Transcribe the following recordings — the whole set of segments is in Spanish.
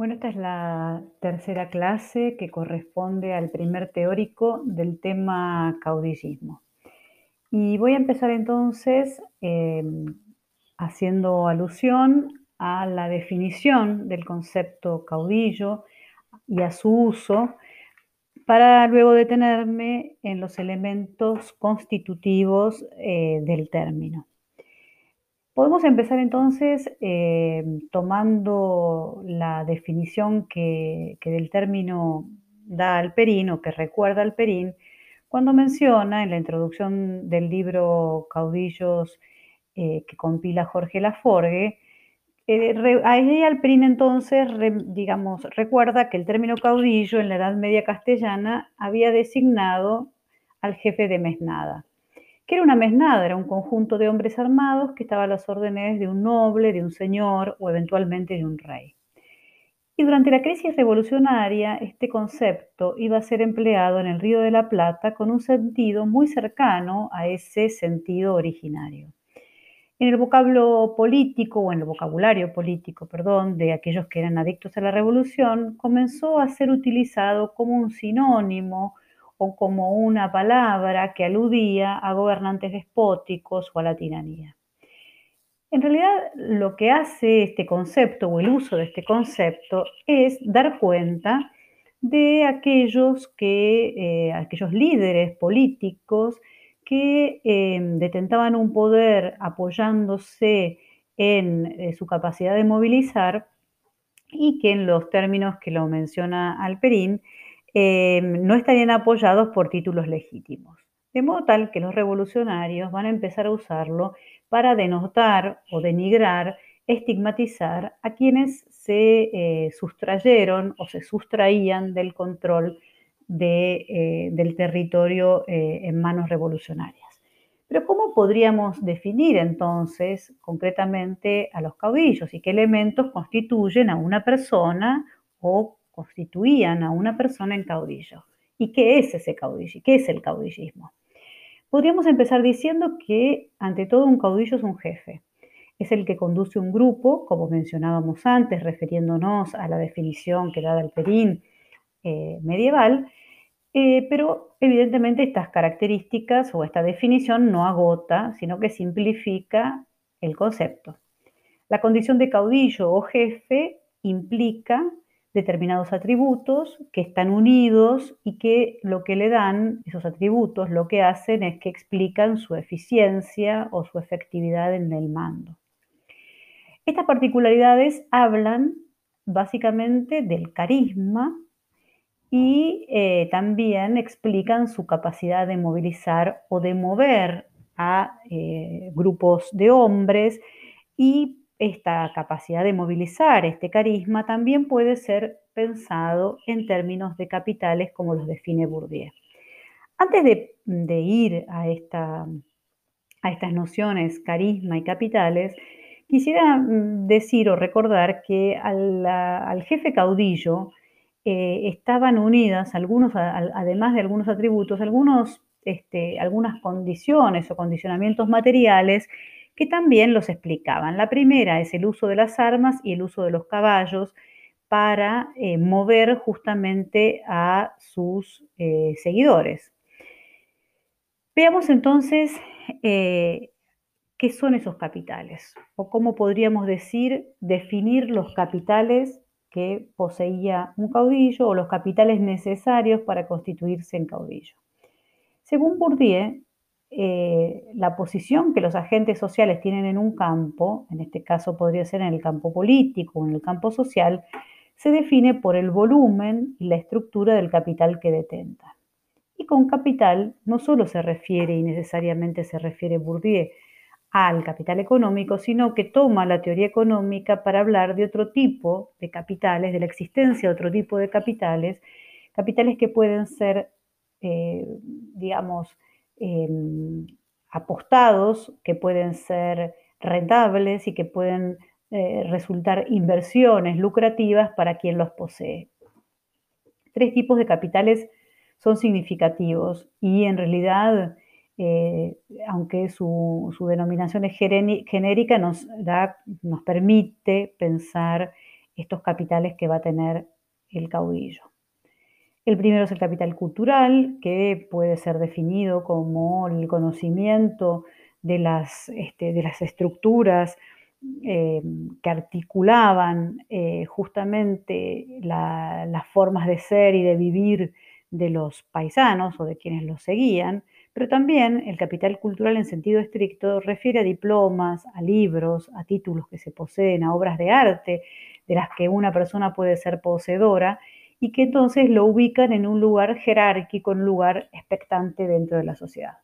Bueno, esta es la tercera clase que corresponde al primer teórico del tema caudillismo. Y voy a empezar entonces em, haciendo alusión a la definición del concepto caudillo y a su uso para luego detenerme en los elementos constitutivos eh, del término. Podemos empezar entonces eh, tomando la definición que, del término da Alperín o que recuerda Alperín cuando menciona en la introducción del libro Caudillos eh, que compila Jorge Laforgue, eh, ahí Alperín entonces, digamos, recuerda que el término caudillo en la Edad Media castellana había designado al jefe de mesnada que era una mesnada, era un conjunto de hombres armados que estaba a las órdenes de un noble, de un señor o eventualmente de un rey. Y durante la crisis revolucionaria, este concepto iba a ser empleado en el Río de la Plata con un sentido muy cercano a ese sentido originario. En el vocablo político, o en el vocabulario político, perdón, de aquellos que eran adictos a la revolución, comenzó a ser utilizado como un sinónimo o como una palabra que aludía a gobernantes despóticos o a la tiranía. En realidad, lo que hace este concepto o el uso de este concepto es dar cuenta de aquellos, que, eh, aquellos líderes políticos que em, detentaban un poder apoyándose en eh, su capacidad de movilizar y que en los términos que lo menciona Alperín, Em, no estarían apoyados por títulos legítimos. De modo tal que los revolucionarios van a empezar a usarlo para denotar o denigrar, estigmatizar a quienes se eh, sustrayeron o se sustraían del control eh, del territorio eh, en manos revolucionarias. Pero ¿cómo podríamos definir entonces concretamente a los caudillos y qué elementos constituyen a una persona o constituían a una persona en caudillo. ¿Y qué es ese caudillo? ¿Qué es el caudillismo? Podríamos empezar diciendo que ante todo un caudillo es un jefe. Es el que conduce un grupo, como mencionábamos antes, refiriéndonos a la definición que da Alperín eh, medieval, eh, pero evidentemente estas características o esta definición no agota, sino que simplifica el concepto. La condición de caudillo o jefe implica determinados atributos que están unidos y que lo que le dan, esos atributos, lo que hacen es que explican su eficiencia o su efectividad en el mando. Estas particularidades hablan básicamente del carisma y eh, también explican su capacidad de movilizar o de mover a eh, grupos de hombres y esta capacidad de movilizar este carisma también puede ser pensado en términos de capitales como los define Bourdieu. Antes de, ir a, esta, a estas nociones carisma y capitales, quisiera mm, decir o recordar que al, jefe caudillo eh, estaban unidas algunos, además de algunos atributos, algunos, este, algunas condiciones o condicionamientos materiales que también los explicaban. La primera es el uso de las armas y el uso de los caballos para eh, mover justamente a sus eh, seguidores. Veamos entonces eh, qué son esos capitales o cómo podríamos decir definir los capitales que poseía un caudillo o los capitales necesarios para constituirse en caudillo. Según Bourdieu, eh, la posición que los agentes sociales tienen en un campo, en este caso podría ser en el campo político o en el campo social, se define por el volumen y la estructura del capital que detenta. Y con capital no solo se refiere y necesariamente se refiere Bourdieu al capital económico, sino que toma la teoría económica para hablar de otro tipo de capitales, de la existencia de otro tipo de capitales, capitales que pueden ser, eh, digamos, Em, apostados, que pueden ser rentables y que pueden eh, resultar inversiones lucrativas para quien los posee. Tres tipos de capitales son significativos y en realidad, eh, aunque su, denominación es genérica, nos, da, nos permite pensar estos capitales que va a tener el caudillo. El primero es el capital cultural, que puede ser definido como el conocimiento de las, este, de las estructuras eh, que articulaban eh, justamente las formas de ser y de vivir de los paisanos o de quienes los seguían, pero también el capital cultural en sentido estricto refiere a diplomas, a libros, a títulos que se poseen, a obras de arte de las que una persona puede ser poseedora y que entonces lo ubican en un lugar jerárquico, en un lugar expectante dentro de la sociedad.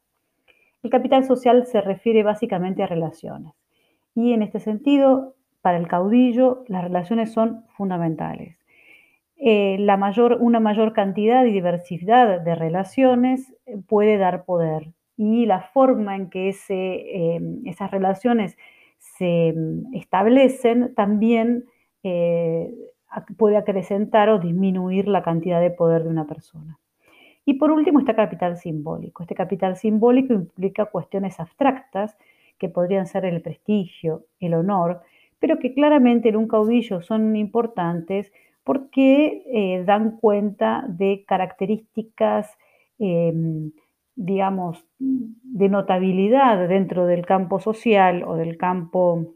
El capital social se refiere básicamente a relaciones y en este sentido, para el caudillo, las relaciones son fundamentales. Eh, la mayor, una mayor cantidad y diversidad de relaciones eh, puede dar poder y la forma en que ese, eh, esas relaciones se mm, establecen también puede acrecentar o disminuir la cantidad de poder de una persona. Y por último está capital simbólico. Este capital simbólico implica cuestiones abstractas que podrían ser el prestigio, el honor, pero que claramente en un caudillo son importantes porque eh, dan cuenta de características, em, digamos, de notabilidad dentro del campo social o del campo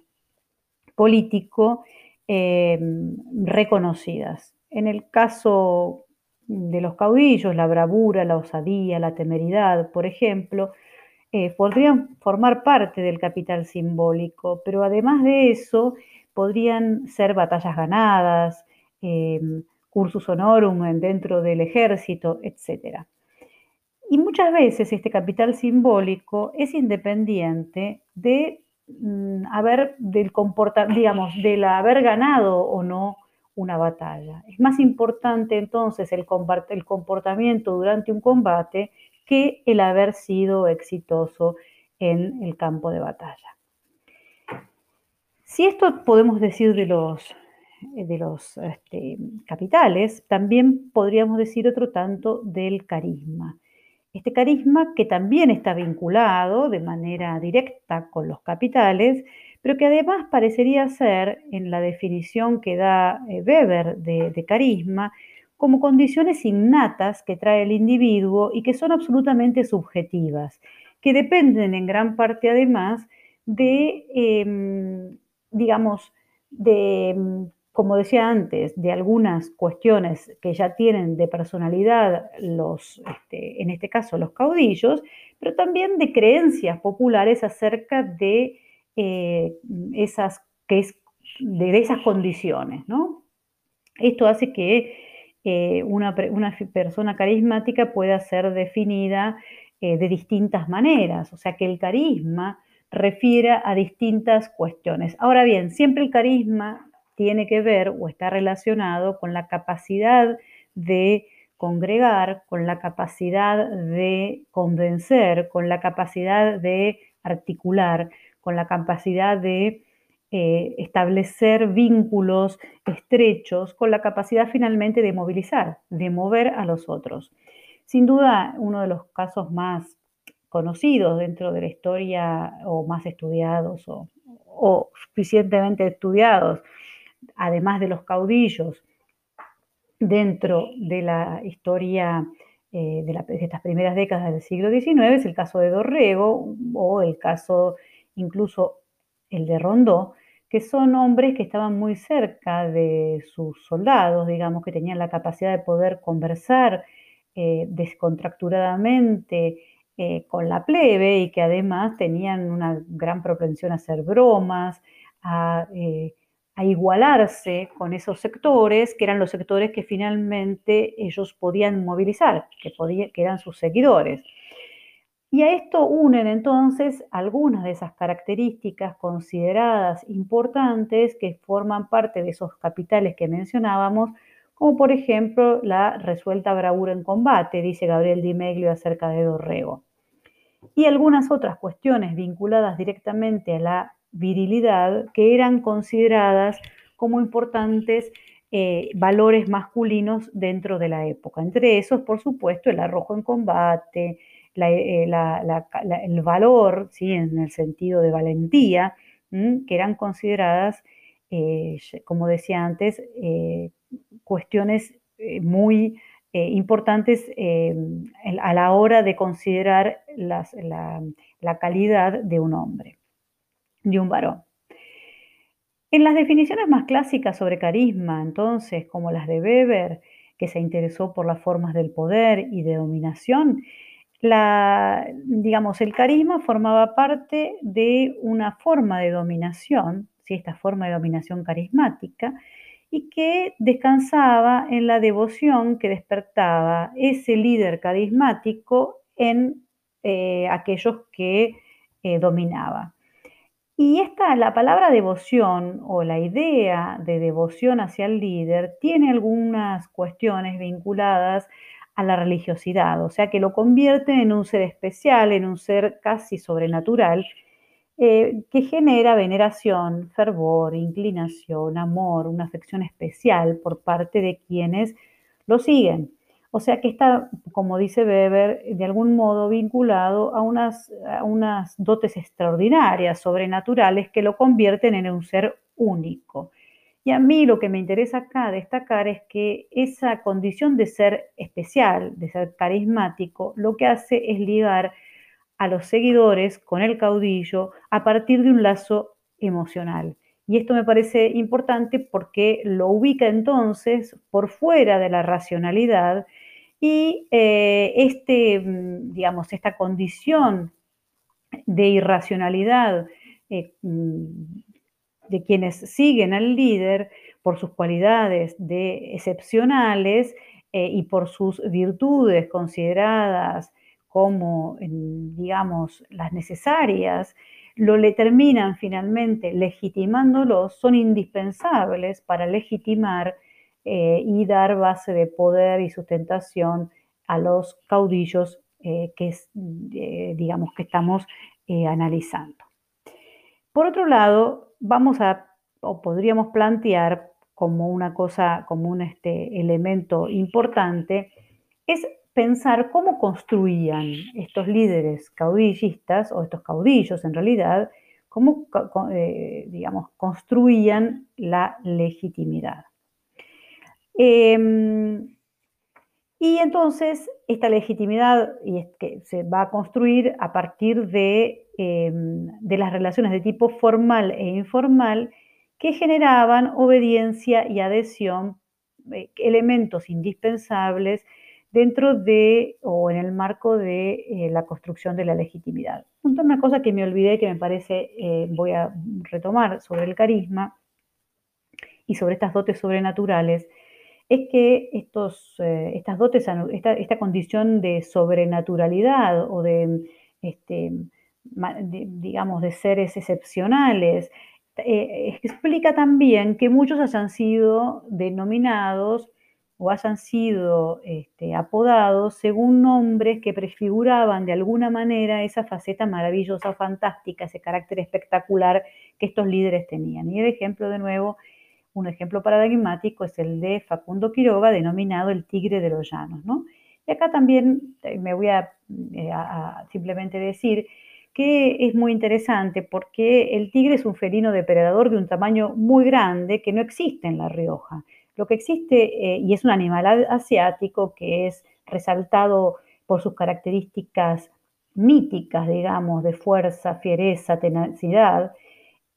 político em, reconocidas. En el caso de los caudillos, la bravura, la osadía, la temeridad, por ejemplo, eh, podrían formar parte del capital simbólico, pero además de eso, podrían ser batallas ganadas, Em, cursus honorum dentro del ejército, etc. Y muchas veces este capital simbólico es independiente de haber, del digamos, del haber ganado o no una batalla. Es más importante entonces el, el comportamiento durante un combate que el haber sido exitoso en el campo de batalla. Si esto podemos decir de los eh, de los este, capitales, también podríamos decir otro tanto del carisma. Este carisma que también está vinculado de manera directa con los capitales, pero que además parecería ser, en la definición que da eh, Weber de, carisma, como condiciones innatas que trae el individuo y que son absolutamente subjetivas, que dependen en gran parte además de, em, digamos, de em, como decía antes, de algunas cuestiones que ya tienen de personalidad los, este, en este caso, los caudillos, pero también de creencias populares acerca de, eh, esas, que es, de esas condiciones. ¿no? Esto hace que eh, una, persona carismática pueda ser definida eh, de distintas maneras, o sea que el carisma refiere a distintas cuestiones. Ahora bien, siempre el carisma tiene que ver o está relacionado con la capacidad de congregar, con la capacidad de convencer, con la capacidad de articular, con la capacidad de eh, establecer vínculos estrechos, con la capacidad finalmente de movilizar, de mover a los otros. Sin duda, uno de los casos más conocidos dentro de la historia o más estudiados o suficientemente estudiados además de los caudillos, dentro de la historia eh, de, estas primeras décadas del siglo XIX, es el caso de Dorrego o el caso incluso el de Rondó, que son hombres que estaban muy cerca de sus soldados, digamos, que tenían la capacidad de poder conversar eh, descontracturadamente eh, con la plebe y que además tenían una gran propensión a hacer bromas, a a igualarse con esos sectores, que eran los sectores que finalmente ellos podían movilizar, que, que eran sus seguidores. Y a esto unen entonces algunas de esas características consideradas importantes que forman parte de esos capitales que mencionábamos, como por ejemplo la resuelta bravura en combate, dice Gabriel Di Meglio acerca de Dorrego. Y algunas otras cuestiones vinculadas directamente a la virilidad que eran consideradas como importantes eh, valores masculinos dentro de la época. Entre esos, por supuesto, el arrojo en combate, eh, el valor, ¿sí? en el sentido de valentía, que eran consideradas como decía antes, cuestiones muy importantes a la hora de considerar la calidad de un hombre, de un varón. En las definiciones más clásicas sobre carisma, entonces, como las de Weber, que se interesó por las formas del poder y de dominación, la, digamos, el carisma formaba parte de una forma de dominación, ¿sí? esta forma de dominación carismática, y que descansaba en la devoción que despertaba ese líder carismático en eh, aquellos que eh, dominaba. Y esta, la palabra devoción o la idea de devoción hacia el líder tiene algunas cuestiones vinculadas a la religiosidad, o sea que lo convierte en un ser especial, en un ser casi sobrenatural, eh, que genera veneración, fervor, inclinación, amor, una afección especial por parte de quienes lo siguen. O sea que está, como dice Weber, de algún modo vinculado a unas, unas dotes extraordinarias, sobrenaturales, que lo convierten en un ser único. Y a mí lo que me interesa acá destacar es que esa condición de ser especial, de ser carismático, lo que hace es ligar a los seguidores con el caudillo a partir de un lazo emocional. Y esto me parece importante porque lo ubica entonces por fuera de la racionalidad y eh, este, mm, digamos, esta condición de irracionalidad eh, mm, de quienes siguen al líder por sus cualidades de excepcionales eh, y por sus virtudes consideradas como, digamos, las necesarias, lo le terminan finalmente legitimándolos, son indispensables para legitimar eh, y dar base de poder y sustentación a los caudillos eh, que, eh, digamos, que estamos analizando. Por otro lado, vamos a, o podríamos plantear como una cosa, como un este, elemento importante, es pensar cómo construían estos líderes caudillistas, o estos caudillos en realidad, cómo, digamos, construían la legitimidad. Em, y entonces esta legitimidad y que se va a construir a partir de, em, de, las relaciones de tipo formal e informal que generaban obediencia y adhesión, eh, elementos indispensables dentro de o en el marco de eh, la construcción de la legitimidad. Una cosa que me olvidé que me parece, eh, voy a retomar sobre el carisma y sobre estas dotes sobrenaturales, es que estos, eh, estas dotes, esta, condición de sobrenaturalidad o de, este, digamos, de seres excepcionales, eh, explica también que muchos hayan sido denominados o hayan sido este, apodados según nombres que prefiguraban de alguna manera esa faceta maravillosa, fantástica, ese carácter espectacular que estos líderes tenían. Y el ejemplo de nuevo un ejemplo paradigmático es el de Facundo Quiroga, denominado el tigre de los llanos. ¿no? Y acá también eh, me voy a, eh, a, simplemente decir que es muy interesante porque el tigre es un felino depredador de un tamaño muy grande que no existe en La Rioja. Lo que existe, eh, y es un animal asiático que es resaltado por sus características míticas, digamos, de fuerza, fiereza, tenacidad,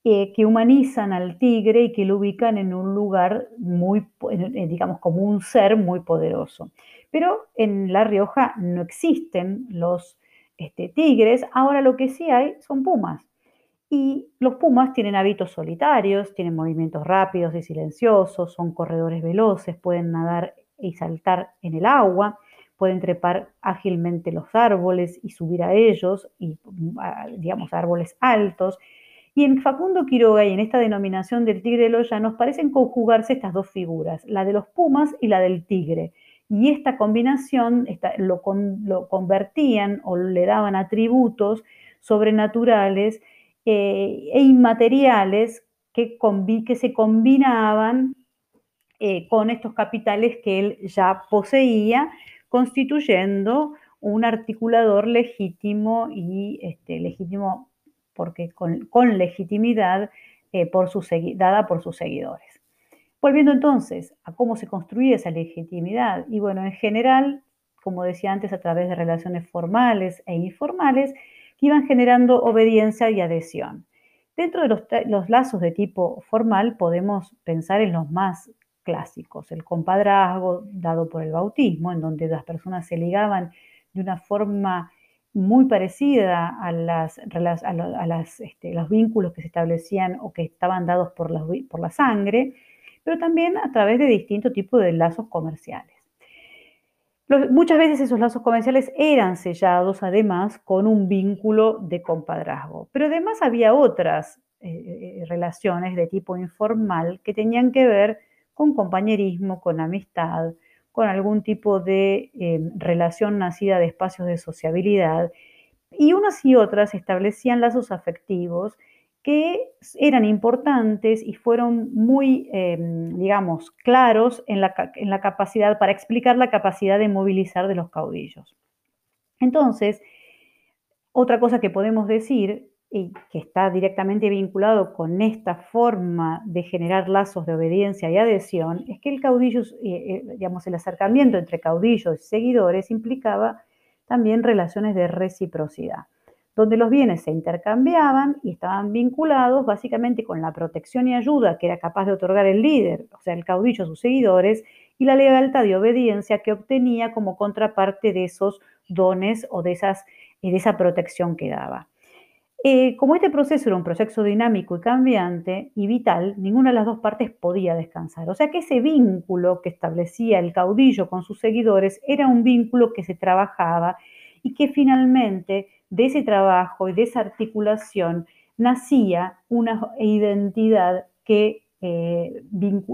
eh, que humanizan al tigre y que lo ubican en un lugar muy, digamos, como un ser muy poderoso. Pero en La Rioja no existen los este, tigres, ahora lo que sí hay son pumas. Y los pumas tienen hábitos solitarios, tienen movimientos rápidos y silenciosos, son corredores veloces, pueden nadar y saltar en el agua, pueden trepar ágilmente los árboles y subir a ellos, y digamos, árboles altos, y en Facundo Quiroga y en esta denominación del tigre de los llanos parecen conjugarse estas dos figuras, la de los pumas y la del tigre. Y esta combinación lo, convertían o le daban atributos sobrenaturales eh, e inmateriales que, se combinaban eh, con estos capitales que él ya poseía, constituyendo un articulador legítimo y este, legítimo porque con, legitimidad eh, por dada por sus seguidores. Volviendo entonces a cómo se construía esa legitimidad, y bueno, en general, como decía antes, a través de relaciones formales e informales que iban generando obediencia y adhesión. Dentro de los, los lazos de tipo formal podemos pensar en los más clásicos, el compadrazgo dado por el bautismo, en donde las personas se ligaban de una forma muy parecida a, las, este, los vínculos que se establecían o que estaban dados por la, por la sangre, pero también a través de distintos tipos de lazos comerciales. muchas veces esos lazos comerciales eran sellados además con un vínculo de compadrazgo, pero además había otras eh, eh, relaciones de tipo informal que tenían que ver con compañerismo, con amistad, con algún tipo de eh, relación nacida de espacios de sociabilidad. Y unas y otras establecían lazos afectivos que eran importantes y fueron muy, eh, digamos, claros en la, en la capacidad, para explicar la capacidad de movilizar de los caudillos. Entonces, otra cosa que podemos decir y que está directamente vinculado con esta forma de generar lazos de obediencia y adhesión, es que el caudillo, eh, eh, digamos, el acercamiento entre caudillos y seguidores implicaba también relaciones de reciprocidad, donde los bienes se intercambiaban y estaban vinculados básicamente con la protección y ayuda que era capaz de otorgar el líder, o sea, el caudillo a sus seguidores, y la lealtad y obediencia que obtenía como contraparte de esos dones o de, de esa protección que daba. Eh, como este proceso era un proceso dinámico y cambiante y vital, ninguna de las dos partes podía descansar. O sea que ese vínculo que establecía el caudillo con sus seguidores era un vínculo que se trabajaba y que finalmente de ese trabajo y de esa articulación nacía una identidad que, eh,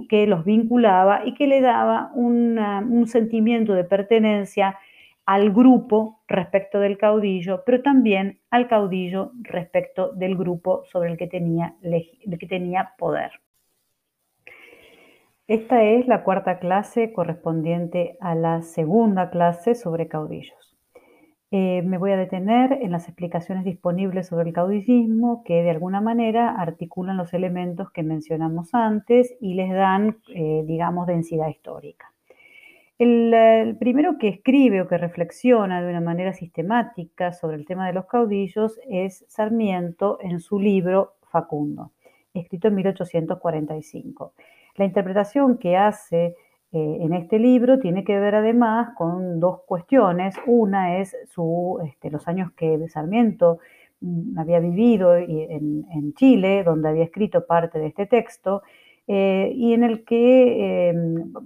que los vinculaba y que le daba un sentimiento de pertenencia al grupo respecto del caudillo, pero también al caudillo respecto del grupo sobre el que tenía, que tenía poder. Esta es la cuarta clase correspondiente a la segunda clase sobre caudillos. Eh, me voy a detener en las explicaciones disponibles sobre el caudillismo que de alguna manera articulan los elementos que mencionamos antes y les dan, eh, digamos, densidad histórica. El, primero que escribe o que reflexiona de una manera sistemática sobre el tema de los caudillos es Sarmiento en su libro Facundo, escrito en 1845. La interpretación que hace eh, en este libro tiene que ver además con dos cuestiones. Una es este, los años que Sarmiento mm, había vivido en Chile, donde había escrito parte de este texto, eh, y en el que eh,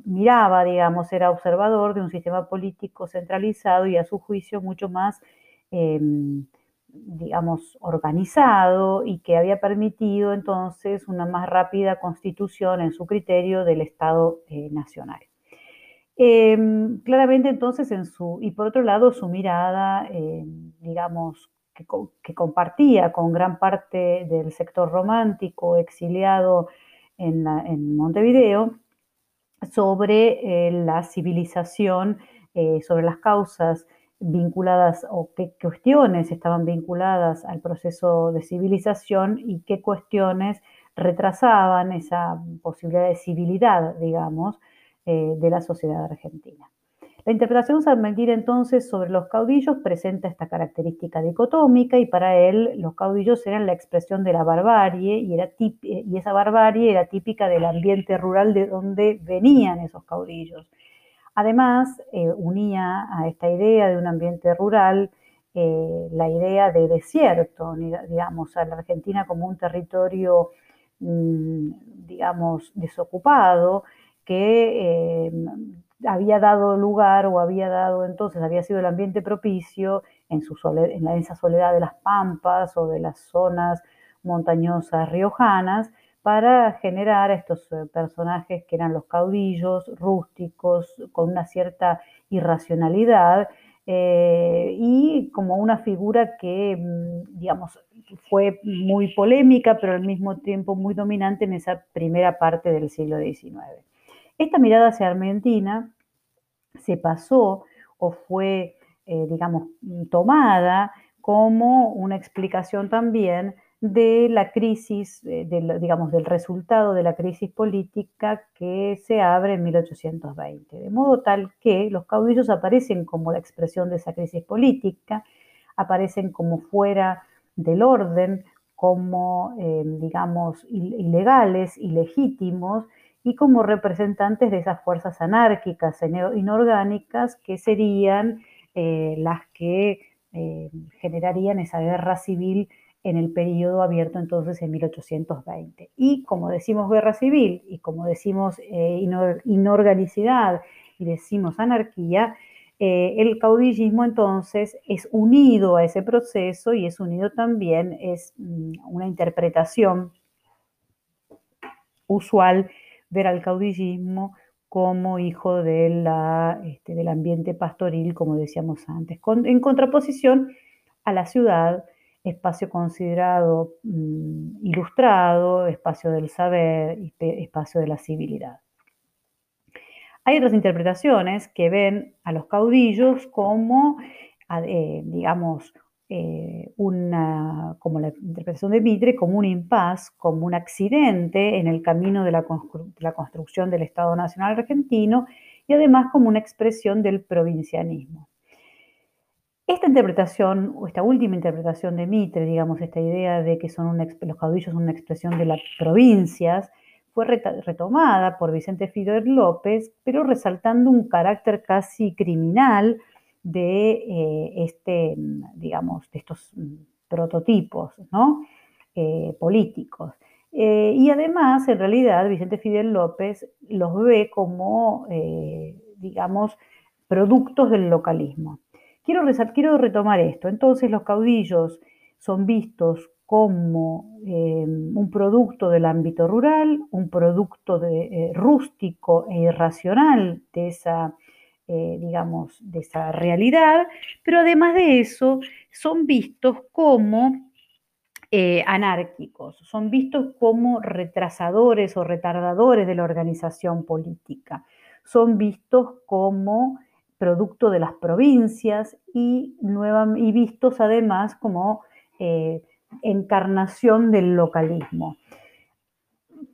miraba, digamos, era observador de un sistema político centralizado y a su juicio mucho más, eh, digamos, organizado y que había permitido entonces una más rápida constitución en su criterio del Estado nacional. claramente entonces en su, y por otro lado su mirada, digamos, que, que, compartía con gran parte del sector romántico exiliado en, Montevideo sobre eh, la civilización, eh, sobre las causas vinculadas o qué cuestiones estaban vinculadas al proceso de civilización y qué cuestiones retrasaban esa posibilidad de civilidad, digamos, eh, de la sociedad argentina. La interpretación salmantina entonces sobre los caudillos presenta esta característica dicotómica y para él los caudillos eran la expresión de la barbarie y, era y esa barbarie era típica del ambiente rural de donde venían esos caudillos. Además, eh, unía a esta idea de un ambiente rural eh, la idea de desierto, digamos, a la Argentina como un territorio, mm, digamos, desocupado, que eh, había dado lugar o había dado entonces, había sido el ambiente propicio en, su en esa soledad de las pampas o de las zonas montañosas riojanas para generar estos eh, personajes que eran los caudillos rústicos con una cierta irracionalidad eh, y como una figura que, mm, digamos, fue muy polémica, pero al mismo tiempo muy dominante en esa primera parte del siglo XIX. Esta mirada hacia Argentina se pasó o fue, eh, digamos, tomada como una explicación también de la crisis, eh, digamos, del resultado de la crisis política que se abre en 1820. De modo tal que los caudillos aparecen como la expresión de esa crisis política, aparecen como fuera del orden, como, eh, digamos, ilegales, ilegítimos, y como representantes de esas fuerzas anárquicas, inorgánicas, que serían eh, las que eh, generarían esa guerra civil en el periodo abierto entonces en 1820. Y como decimos guerra civil y como decimos eh, inorganicidad y decimos anarquía, el caudillismo entonces es unido a ese proceso y es unido también, es mm, una interpretación usual ver al caudillismo como hijo de la, este, del ambiente pastoril, como decíamos antes, en contraposición a la ciudad, espacio considerado mm, ilustrado, espacio del saber, espacio de la civilidad. Hay otras interpretaciones que ven a los caudillos como, eh, digamos, eh, una, como la interpretación de Mitre, como un impas, como un accidente en el camino de la, construcción del Estado Nacional Argentino y además como una expresión del provincianismo. Esta interpretación, o esta última interpretación de Mitre, digamos, esta idea de que son los caudillos son una expresión de las provincias, fue retomada por Vicente Fidel López, pero resaltando un carácter casi criminal de eh, este, digamos, de estos mm, prototipos ¿no? Eh, políticos. Eh, y además, en realidad, Vicente Fidel López los ve como, digamos, productos del localismo. Quiero, quiero retomar esto. Entonces, los caudillos son vistos como un producto del ámbito rural, un producto de, rústico e irracional de esa eh, digamos, de esa realidad, pero además de eso son vistos como eh, anárquicos, son vistos como retrasadores o retardadores de la organización política, son vistos como producto de las provincias y, vistos además como eh, encarnación del localismo.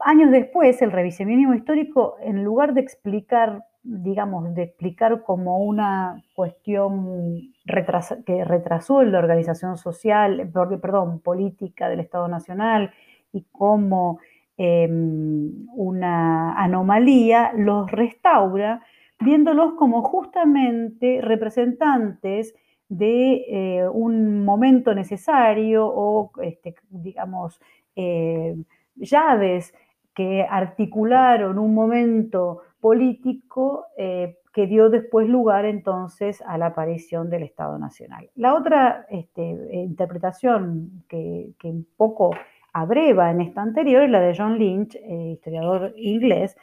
Años después, el revisionismo histórico, en lugar de explicar digamos, de explicar como una cuestión que retrasó la organización social, perdón, política del Estado Nacional y como em, una anomalía, los restaura viéndolos como justamente representantes de eh, un momento necesario o, este, digamos, eh, llaves que articularon un momento político eh, que dio después lugar entonces a la aparición del Estado Nacional. La otra este, interpretación que, un poco abreva en esta anterior es la de John Lynch, eh, historiador inglés,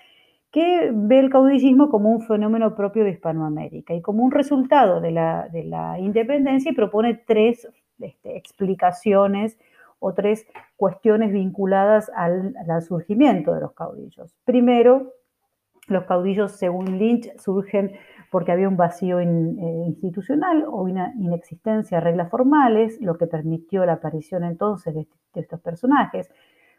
que ve el caudillismo como un fenómeno propio de Hispanoamérica y como un resultado de la, independencia y propone tres este, explicaciones o tres cuestiones vinculadas al, al surgimiento de los caudillos. Primero, los caudillos, según Lynch, surgen porque había un vacío eh, institucional o una inexistencia de reglas formales, lo que permitió la aparición entonces de, estos personajes.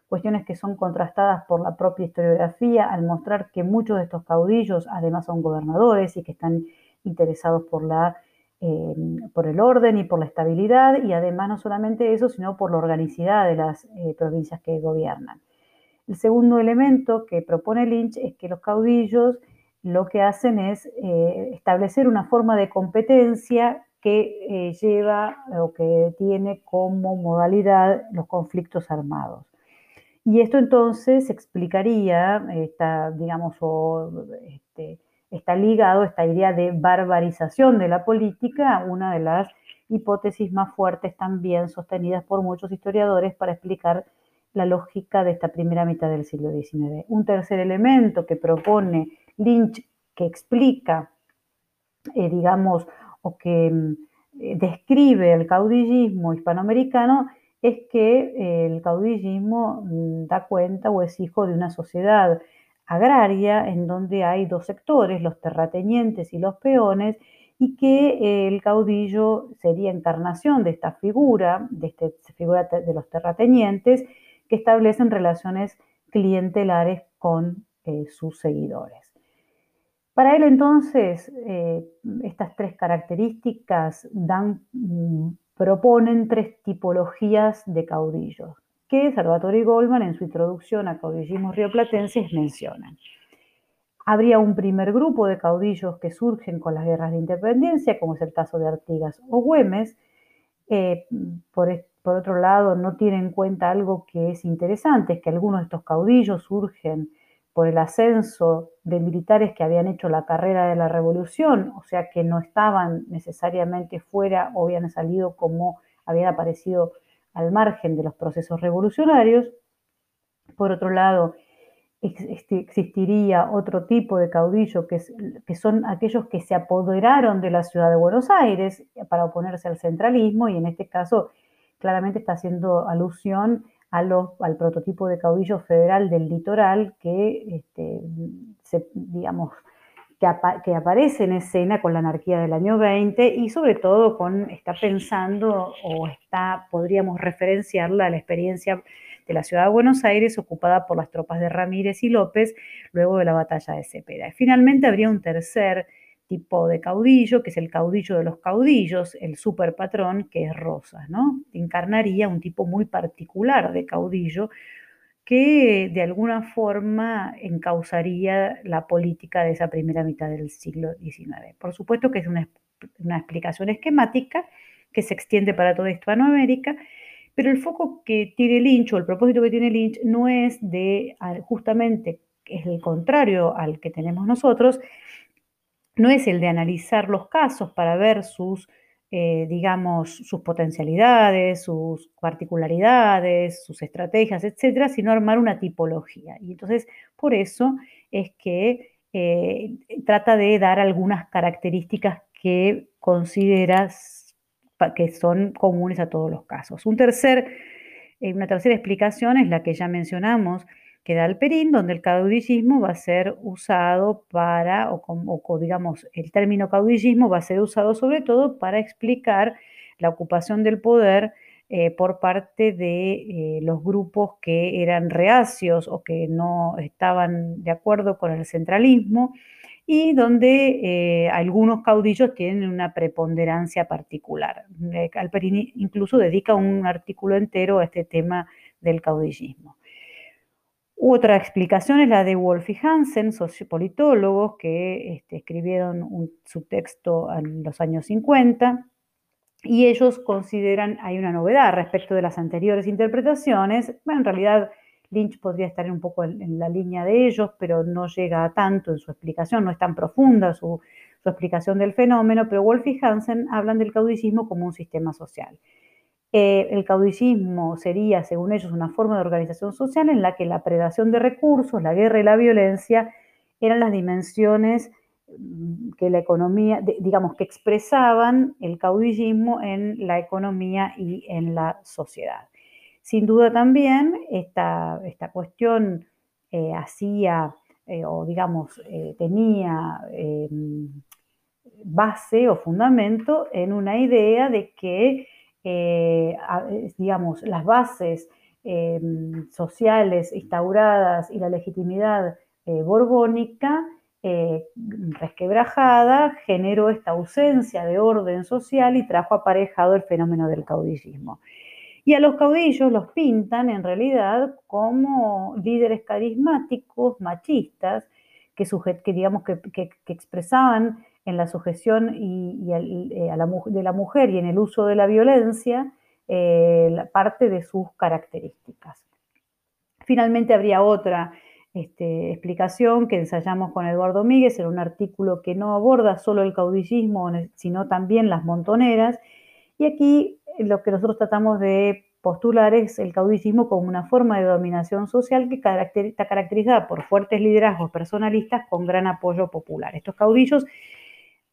Cuestiones que son contrastadas por la propia historiografía al mostrar que muchos de estos caudillos además son gobernadores y que están interesados por, la, eh, por el orden y por la estabilidad y además no solamente eso, sino por la organicidad de las eh, provincias que gobiernan. El segundo elemento que propone Lynch es que los caudillos lo que hacen es eh, establecer una forma de competencia que eh, lleva o que tiene como modalidad los conflictos armados. Y esto entonces explicaría, está, digamos, este, está ligado esta idea de barbarización de la política, una de las hipótesis más fuertes también sostenidas por muchos historiadores para explicar la lógica de esta primera mitad del siglo XIX. Un tercer elemento que propone Lynch, que explica, eh, digamos, o que mm, eh, describe el caudillismo hispanoamericano, es que eh, el caudillismo mm, da cuenta o es hijo de una sociedad agraria en donde hay dos sectores, los terratenientes y los peones, y que el caudillo sería encarnación de esta figura, de esta figura de los terratenientes, que establecen relaciones clientelares con eh, sus seguidores. Para él entonces, eh, estas tres características dan, mm, proponen tres tipologías de caudillos, que Salvatore Goldman en su introducción a caudillismos rioplatenses mencionan. Habría un primer grupo de caudillos que surgen con las guerras de independencia, como es el caso de Artigas o Güemes. Eh, por, por otro lado, no tiene en cuenta algo que es interesante, es que algunos de estos caudillos surgen por el ascenso de militares que habían hecho la carrera de la revolución, o sea que no estaban necesariamente fuera o habían salido como habían aparecido al margen de los procesos revolucionarios. Por otro lado, este, existiría otro tipo de caudillo que, que, son aquellos que se apoderaron de la ciudad de Buenos Aires para oponerse al centralismo y en este caso claramente está haciendo alusión al prototipo de caudillo federal del litoral que, este, digamos, que, aparece en escena con la anarquía del año 20 y sobre todo con, está pensando o está, podríamos referenciarla a la experiencia de la ciudad de Buenos Aires ocupada por las tropas de Ramírez y López luego de la batalla de Cepeda. Finalmente habría un tercer tipo de caudillo, que es el caudillo de los caudillos, el superpatrón, que es Rosas, ¿no? Encarnaría un tipo muy particular de caudillo que de alguna forma encauzaría la política de esa primera mitad del siglo XIX. Por supuesto que es una, una explicación esquemática que se extiende para toda Hispanoamérica, pero el foco que tiene Lynch o el propósito que tiene Lynch no es de justamente, es el contrario al que tenemos nosotros, no es el de analizar los casos para ver sus, eh, digamos, sus potencialidades, sus particularidades, sus estrategias, etcétera, sino armar una tipología. Y entonces, por eso es que eh, trata de dar algunas características que consideras que son comunes a todos los casos. Un tercer, eh, una tercera explicación es la que ya mencionamos, queda Alperín, donde el caudillismo va a ser usado para, o, digamos, el término caudillismo va a ser usado sobre todo para explicar la ocupación del poder eh, por parte de eh, los grupos que eran reacios o que no estaban de acuerdo con el centralismo y donde eh, algunos caudillos tienen una preponderancia particular. Alperín incluso dedica un artículo entero a este tema del caudillismo. Otra explicación es la de Wolf y Hansen, sociopolitólogos que este, escribieron un subtexto en los años 50 y ellos consideran, hay una novedad respecto de las anteriores interpretaciones, bueno, en realidad Lynch podría estar un poco en, la línea de ellos, pero no llega a tanto en su explicación, no es tan profunda su, su explicación del fenómeno, pero Wolf y Hansen hablan del caudillismo como un sistema social. Eh, el caudillismo sería, según ellos, una forma de organización social en la que la predación de recursos, la guerra y la violencia eran las dimensiones mm, que la economía, digamos, que expresaban el caudillismo en la economía y en la sociedad. Sin duda también esta, esta cuestión eh, hacía, eh, o digamos, tenía base o fundamento en una idea de que eh, digamos, las bases eh, sociales instauradas y la legitimidad eh, borbónica resquebrajada generó esta ausencia de orden social y trajo aparejado el fenómeno del caudillismo. Y a los caudillos los pintan en realidad como líderes carismáticos, machistas, que, que digamos que, que expresaban en la sujeción y, eh, de la mujer y en el uso de la violencia eh, parte de sus características. Finalmente habría otra este, explicación que ensayamos con Eduardo Míguez en un artículo que no aborda solo el caudillismo, sino también las montoneras. Y aquí lo que nosotros tratamos de postular es el caudillismo como una forma de dominación social que está caracterizada por fuertes liderazgos personalistas con gran apoyo popular. Estos caudillos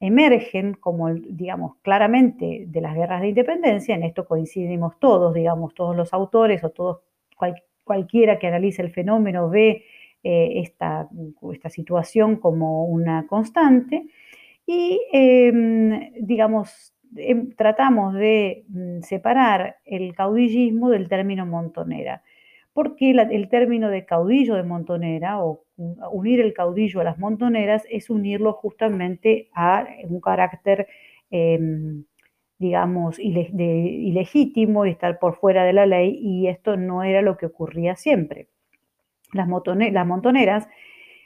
emergen como, digamos, claramente de las guerras de independencia, en esto coincidimos todos, digamos, todos los autores o todos, cualquiera que analice el fenómeno ve eh, esta, esta situación como una constante, Y, em, digamos, em, tratamos de mm, separar el caudillismo del término montonera, porque el término de caudillo de montonera o unir el caudillo a las montoneras es unirlo justamente a un carácter, em, digamos, ilegítimo y estar por fuera de la ley, y esto no era lo que ocurría siempre. Las, montoneras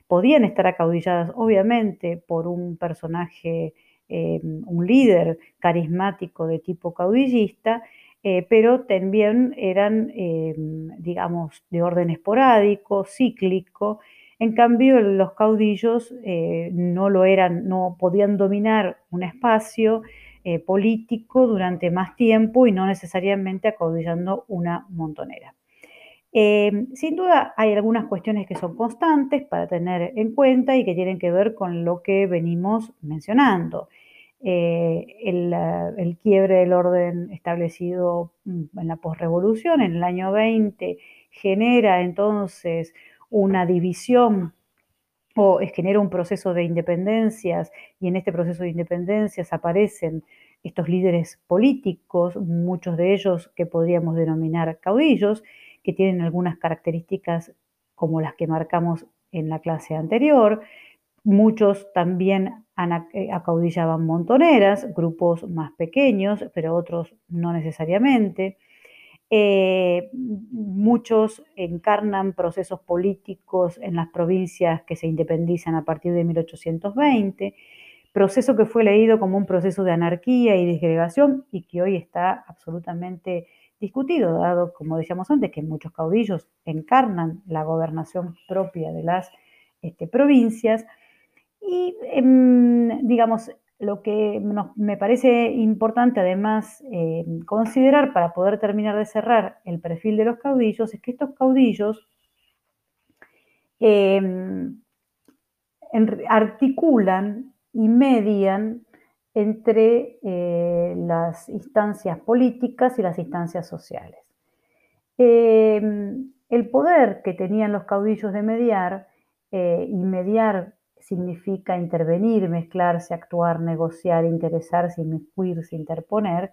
podían estar acaudilladas, obviamente, por un personaje, eh, un líder carismático de tipo caudillista, eh, pero también eran, eh, digamos, de orden esporádico, cíclico. En cambio, los caudillos no lo eran, no podían dominar un espacio político durante más tiempo y no necesariamente acaudillando una montonera. Eh, sin duda hay algunas cuestiones que son constantes para tener en cuenta y que tienen que ver con lo que venimos mencionando. Eh, el, quiebre del orden establecido mm, en la posrevolución, en el año 20, genera entonces una división o genera un proceso de independencias y en este proceso de independencias aparecen estos líderes políticos, muchos de ellos que podríamos denominar caudillos, que tienen algunas características como las que marcamos en la clase anterior. Muchos también eh, acaudillaban montoneras, grupos más pequeños, pero otros no necesariamente. Eh, muchos encarnan procesos políticos en las provincias que se independizan a partir de 1820, proceso que fue leído como un proceso de anarquía y disgregación y que hoy está absolutamente discutido, dado, como decíamos antes, que muchos caudillos encarnan la gobernación propia de las este, provincias. Y, em, digamos, lo que me parece importante además eh, considerar para poder terminar de cerrar el perfil de los caudillos es que estos caudillos em, articulan y median entre eh, las instancias políticas y las instancias sociales. El poder que tenían los caudillos de mediar, eh, y mediar significa intervenir, mezclarse, actuar, negociar, interesarse, inmiscuirse, interponer,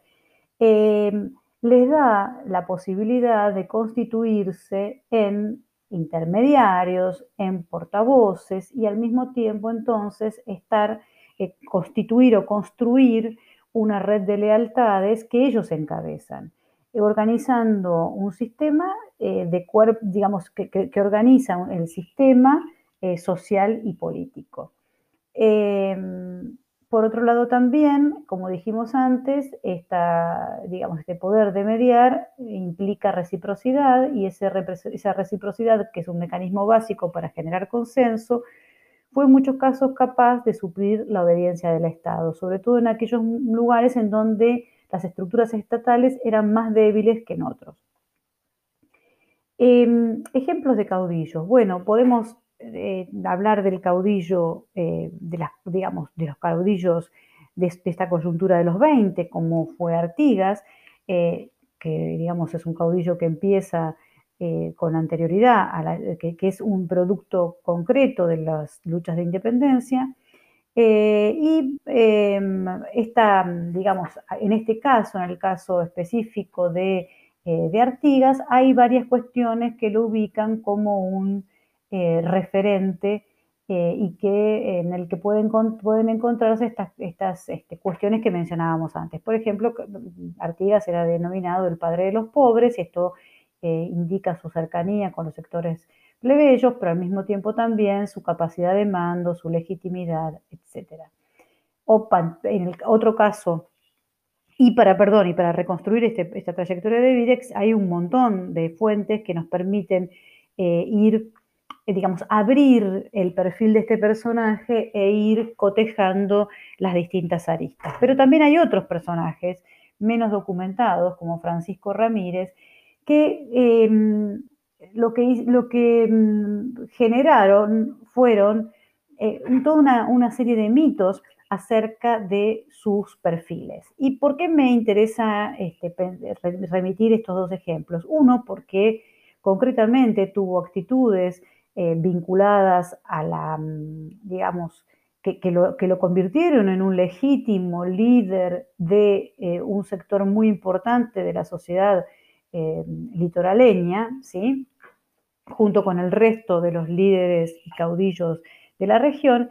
les da la posibilidad de constituirse en intermediarios, en portavoces y al mismo tiempo entonces estar eh, constituir o construir una red de lealtades que ellos encabezan, eh, organizando un sistema eh, de digamos, que, organiza el sistema social y político. Em, por otro lado también, como dijimos antes, digamos, este poder de mediar implica reciprocidad y esa reciprocidad, que es un mecanismo básico para generar consenso, fue en muchos casos capaz de suplir la obediencia del Estado, sobre todo en aquellos lugares en donde las estructuras estatales eran más débiles que en otros. Em, ejemplos de caudillos. Bueno, podemos hablar del caudillo, eh, de, digamos, de los caudillos de, esta coyuntura de los 20, como fue Artigas, eh, que digamos es un caudillo que empieza eh, con anterioridad, a que, es un producto concreto de las luchas de independencia. Y esta, digamos, en este caso, en el caso específico de Artigas, hay varias cuestiones que lo ubican como un referente y que, en el que pueden, pueden encontrarse estas, estas este, cuestiones que mencionábamos antes. Por ejemplo, Artigas era denominado el padre de los pobres y esto indica su cercanía con los sectores plebeyos, pero al mismo tiempo también su capacidad de mando, su legitimidad, etc. O en el otro caso, y para, perdón, y para reconstruir este, esta trayectoria de Videx, hay un montón de fuentes que nos permiten eh, ir, eh, digamos, abrir el perfil de este personaje e ir cotejando las distintas aristas. Pero también hay otros personajes menos documentados, como Francisco Ramírez, que em, lo que, lo que mm, generaron fueron eh, toda una, serie de mitos acerca de sus perfiles. ¿Y por qué me interesa este, remitir estos dos ejemplos? Uno, porque concretamente tuvo actitudes eh, vinculadas a la, mm, digamos, que, lo, que, lo, convirtieron en un legítimo líder de eh, un sector muy importante de la sociedad eh, litoraleña, ¿sí? junto con el resto de los líderes y caudillos de la región,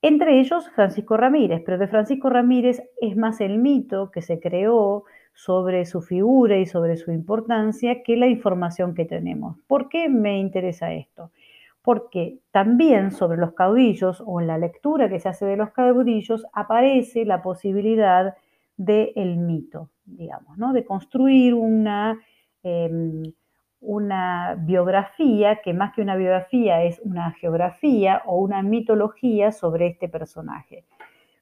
entre ellos Francisco Ramírez, pero de Francisco Ramírez es más el mito que se creó sobre su figura y sobre su importancia que la información que tenemos. ¿Por qué me interesa esto? Porque también sobre los caudillos o en la lectura que se hace de los caudillos aparece la posibilidad del mito, digamos, ¿no? de construir una, em, una biografía que más que una biografía es una geografía o una mitología sobre este personaje,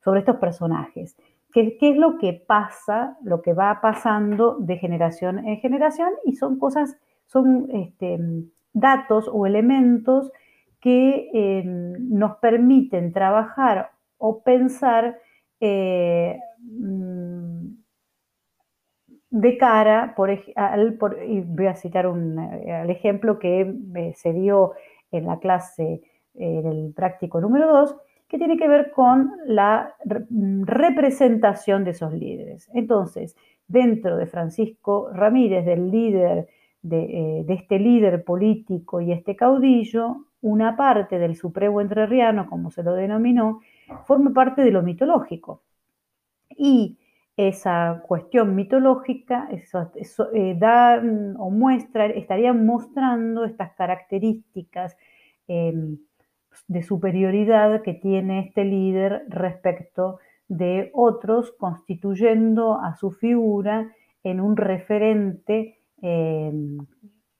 sobre estos personajes. ¿Qué, es lo que pasa, lo que va pasando de generación en generación? Y son cosas, son este, datos o elementos que eh, nos permiten trabajar o pensar eh, mm, de cara, por, y voy a citar un, eh, el ejemplo que se dio en la clase del práctico número 2, que tiene que ver con la mm, representación de esos líderes. Entonces, dentro de Francisco Ramírez, del líder, de, eh, este líder político y este caudillo, una parte del Supremo Entrerriano, como se lo denominó, forma parte de lo mitológico. Y esa cuestión mitológica eso, eh, da mm, o muestra, estaría mostrando estas características em, de superioridad que tiene este líder respecto de otros, constituyendo a su figura en un referente eh,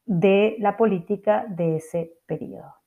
de la política de ese periodo.